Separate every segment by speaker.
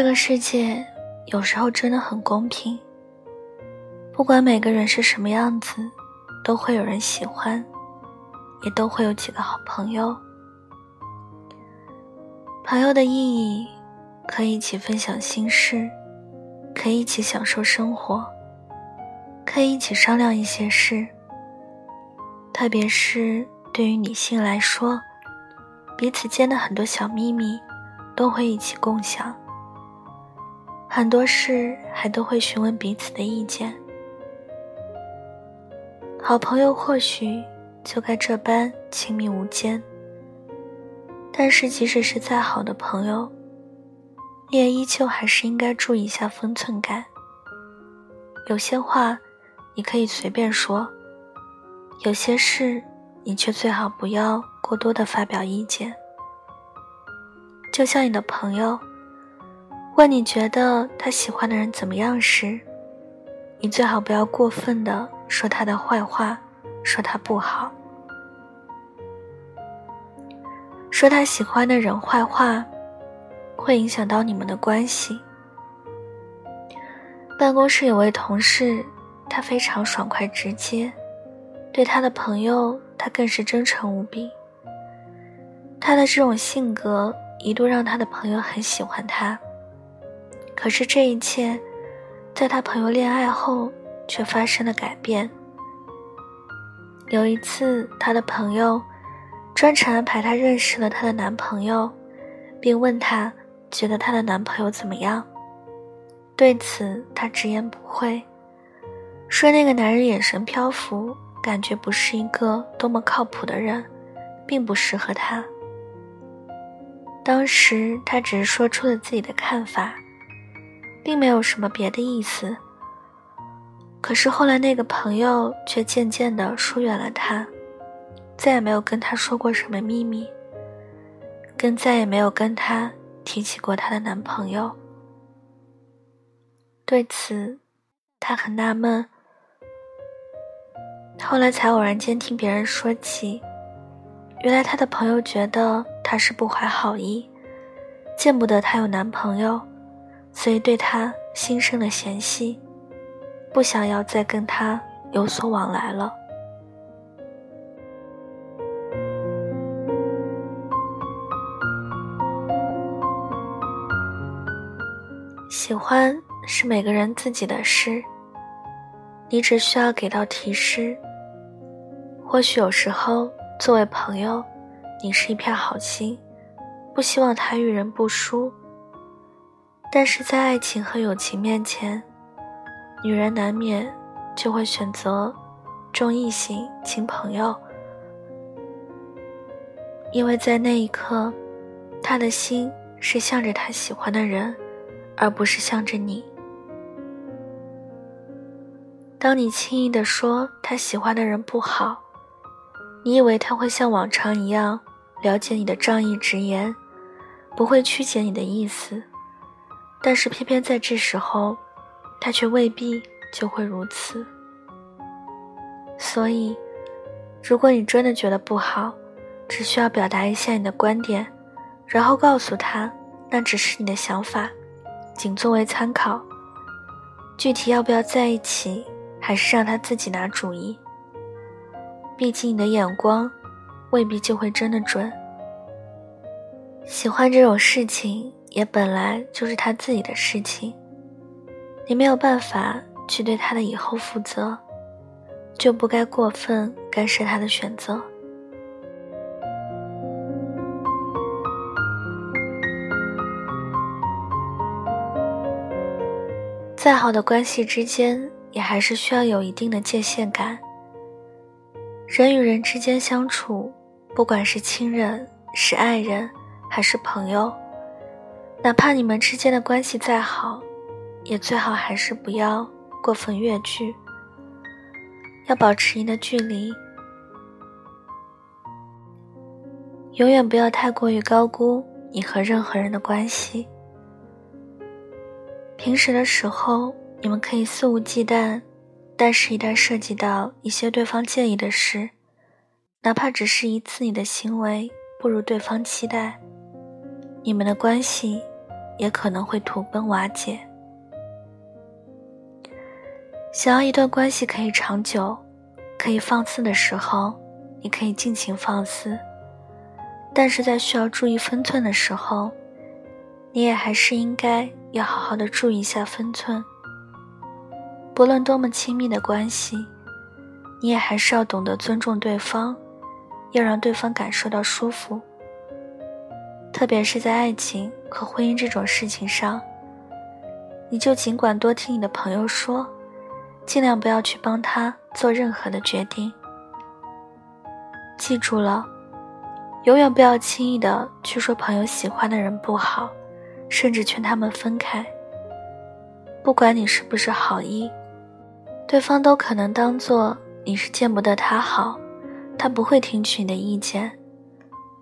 Speaker 1: 这个世界有时候真的很公平，不管每个人是什么样子，都会有人喜欢，也都会有几个好朋友。朋友的意义，可以一起分享心事，可以一起享受生活，可以一起商量一些事。特别是对于女性来说，彼此间的很多小秘密都会一起共享，很多事还都会询问彼此的意见。好朋友或许就该这般亲密无间。但是，即使是再好的朋友，你也依旧还是应该注意一下分寸感。有些话，你可以随便说；有些事，你却最好不要过多的发表意见。就像你的朋友问你觉得他喜欢的人怎么样时，你最好不要过分的说他的坏话，说他不好。说他喜欢的人坏话，会影响到你们的关系。办公室有位同事，他非常爽快直接，对他的朋友，他更是真诚无比。他的这种性格一度让他的朋友很喜欢他。可是这一切，在他朋友恋爱后却发生了改变。有一次，他的朋友。专程安排她认识了她的男朋友，并问她觉得她的男朋友怎么样。对此，她直言不讳，说那个男人眼神漂浮，感觉不是一个多么靠谱的人，并不适合她。当时她只是说出了自己的看法，并没有什么别的意思。可是后来，那个朋友却渐渐地疏远了她。再也没有跟他说过什么秘密，更再也没有跟他提起过她的男朋友。对此，他很纳闷。后来才偶然间听别人说起，原来他的朋友觉得他是不怀好意，见不得他有男朋友，所以对他心生了嫌隙，不想要再跟他有所往来了。喜欢是每个人自己的事，你只需要给到提示。或许有时候，作为朋友，你是一片好心，不希望他遇人不淑。但是在爱情和友情面前，女人难免就会选择重异性轻朋友，因为在那一刻，他的心是向着他喜欢的人。而不是向着你。当你轻易的说他喜欢的人不好，你以为他会像往常一样了解你的仗义直言，不会曲解你的意思，但是偏偏在这时候，他却未必就会如此。所以，如果你真的觉得不好，只需要表达一下你的观点，然后告诉他那只是你的想法。仅作为参考，具体要不要在一起，还是让他自己拿主意。毕竟你的眼光未必就会真的准。喜欢这种事情，也本来就是他自己的事情，你没有办法去对他的以后负责，就不该过分干涉他的选择。再好的关系之间，也还是需要有一定的界限感。人与人之间相处，不管是亲人、是爱人，还是朋友，哪怕你们之间的关系再好，也最好还是不要过分越距，要保持一定的距离，永远不要太过于高估你和任何人的关系。平时的时候，你们可以肆无忌惮，但是，一旦涉及到一些对方介意的事，哪怕只是一次你的行为不如对方期待，你们的关系也可能会土崩瓦解。想要一段关系可以长久，可以放肆的时候，你可以尽情放肆；但是在需要注意分寸的时候，你也还是应该要好好的注意一下分寸。不论多么亲密的关系，你也还是要懂得尊重对方，要让对方感受到舒服。特别是在爱情和婚姻这种事情上，你就尽管多听你的朋友说，尽量不要去帮他做任何的决定。记住了，永远不要轻易的去说朋友喜欢的人不好，甚至劝他们分开。不管你是不是好意，对方都可能当做你是见不得他好，他不会听取你的意见。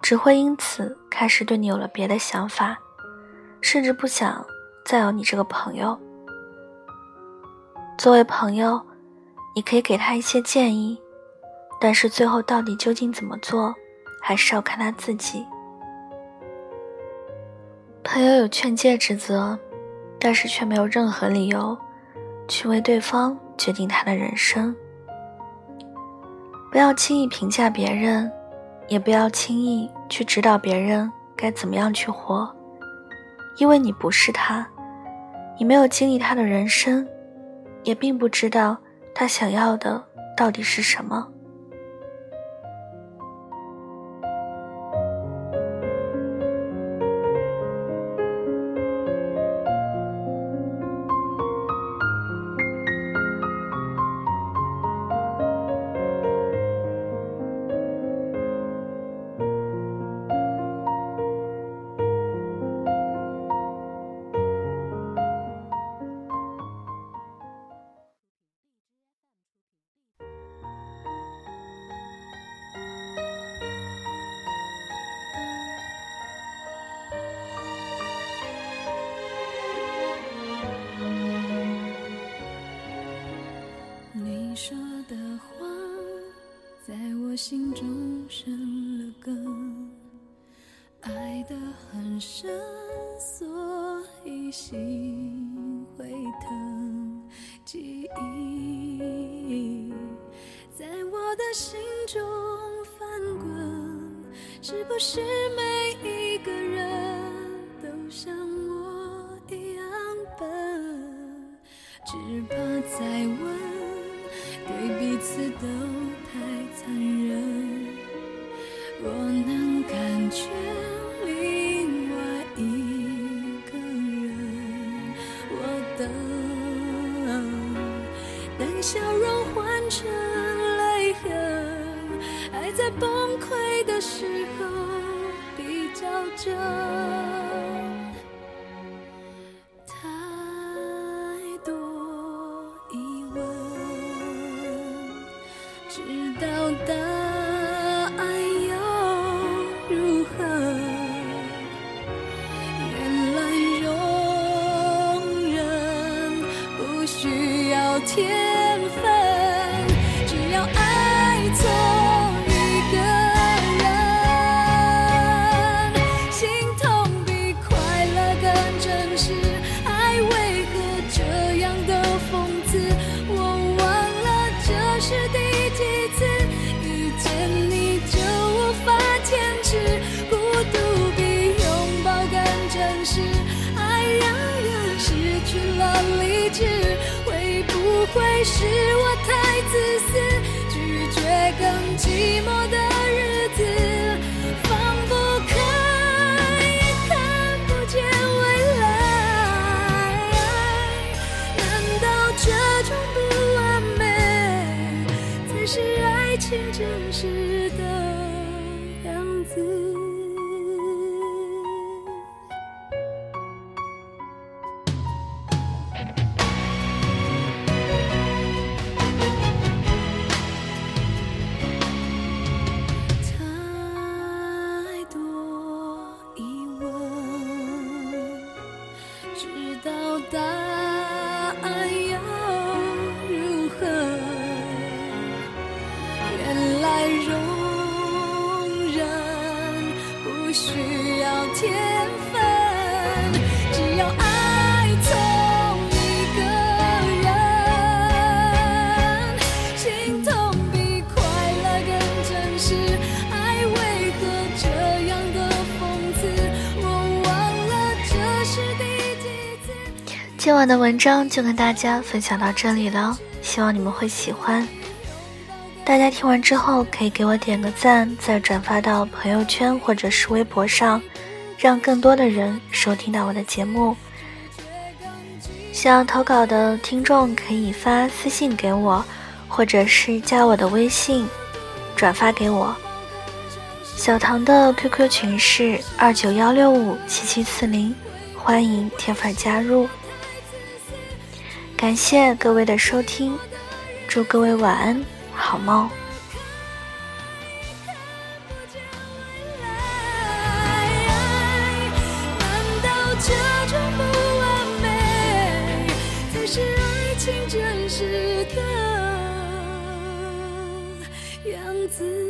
Speaker 1: 只会因此开始对你有了别的想法，甚至不想再有你这个朋友。作为朋友，你可以给他一些建议，但是最后到底究竟怎么做，还是要看他自己。朋友有劝诫之责，但是却没有任何理由去为对方决定他的人生。不要轻易评价别人。也不要轻易去指导别人该怎么样去活，因为你不是他，你没有经历他的人生，也并不知道他想要的到底是什么。
Speaker 2: 心会疼。记忆在我的心中翻滚，是不是每一个人都像我一样笨？只怕再问，对彼此都太。残忍，我能感知道答案又如何？原来容忍不需要天会是我太自私，拒绝更寂寞的
Speaker 1: 今晚的文章就跟大家分享到这里了，希望你们会喜欢。大家听完之后可以给我点个赞，再转发到朋友圈或者是微博上，让更多的人收听到我的节目。想要投稿的听众可以发私信给我，或者是加我的微信，转发给我。小唐的 QQ 群是二九幺六五七七四零，欢迎铁粉加入。感谢各位的收听，祝各位晚安，好梦。
Speaker 2: 难道这种不完美才是爱情真实的样子？